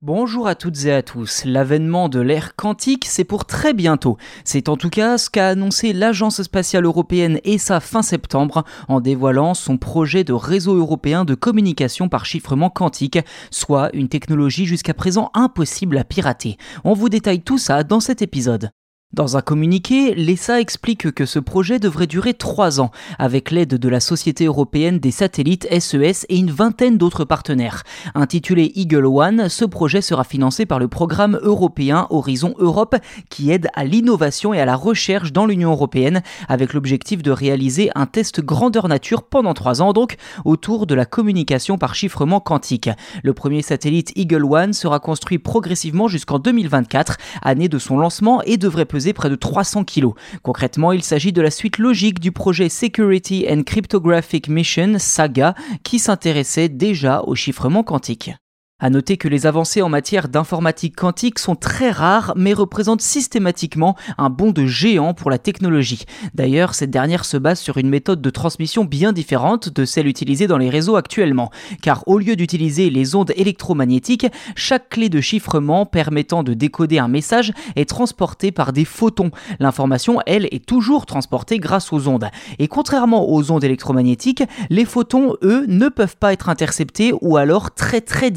Bonjour à toutes et à tous. L'avènement de l'ère quantique, c'est pour très bientôt. C'est en tout cas ce qu'a annoncé l'Agence spatiale européenne ESA fin septembre en dévoilant son projet de réseau européen de communication par chiffrement quantique, soit une technologie jusqu'à présent impossible à pirater. On vous détaille tout ça dans cet épisode. Dans un communiqué, l'ESA explique que ce projet devrait durer trois ans, avec l'aide de la Société européenne des satellites SES e et une vingtaine d'autres partenaires. Intitulé Eagle One, ce projet sera financé par le programme européen Horizon Europe, qui aide à l'innovation et à la recherche dans l'Union européenne, avec l'objectif de réaliser un test grandeur nature pendant trois ans, donc autour de la communication par chiffrement quantique. Le premier satellite Eagle One sera construit progressivement jusqu'en 2024, année de son lancement, et devrait près de 300 kg. Concrètement, il s'agit de la suite logique du projet Security and Cryptographic Mission, SAGA, qui s'intéressait déjà au chiffrement quantique. À noter que les avancées en matière d'informatique quantique sont très rares mais représentent systématiquement un bond de géant pour la technologie. D'ailleurs, cette dernière se base sur une méthode de transmission bien différente de celle utilisée dans les réseaux actuellement, car au lieu d'utiliser les ondes électromagnétiques, chaque clé de chiffrement permettant de décoder un message est transportée par des photons. L'information, elle, est toujours transportée grâce aux ondes. Et contrairement aux ondes électromagnétiques, les photons, eux, ne peuvent pas être interceptés ou alors très très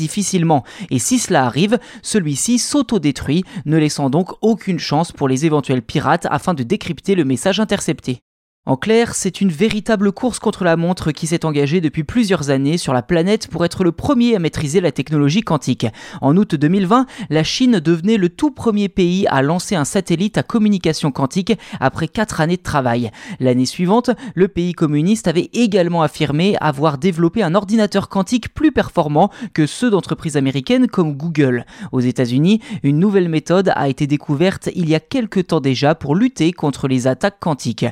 et si cela arrive, celui-ci s'autodétruit, ne laissant donc aucune chance pour les éventuels pirates afin de décrypter le message intercepté. En clair, c'est une véritable course contre la montre qui s'est engagée depuis plusieurs années sur la planète pour être le premier à maîtriser la technologie quantique. En août 2020, la Chine devenait le tout premier pays à lancer un satellite à communication quantique après quatre années de travail. L'année suivante, le pays communiste avait également affirmé avoir développé un ordinateur quantique plus performant que ceux d'entreprises américaines comme Google. Aux États-Unis, une nouvelle méthode a été découverte il y a quelques temps déjà pour lutter contre les attaques quantiques.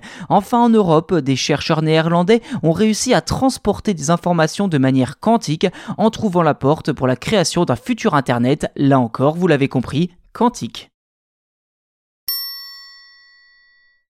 En Europe, des chercheurs néerlandais ont réussi à transporter des informations de manière quantique en trouvant la porte pour la création d'un futur Internet, là encore, vous l'avez compris, quantique.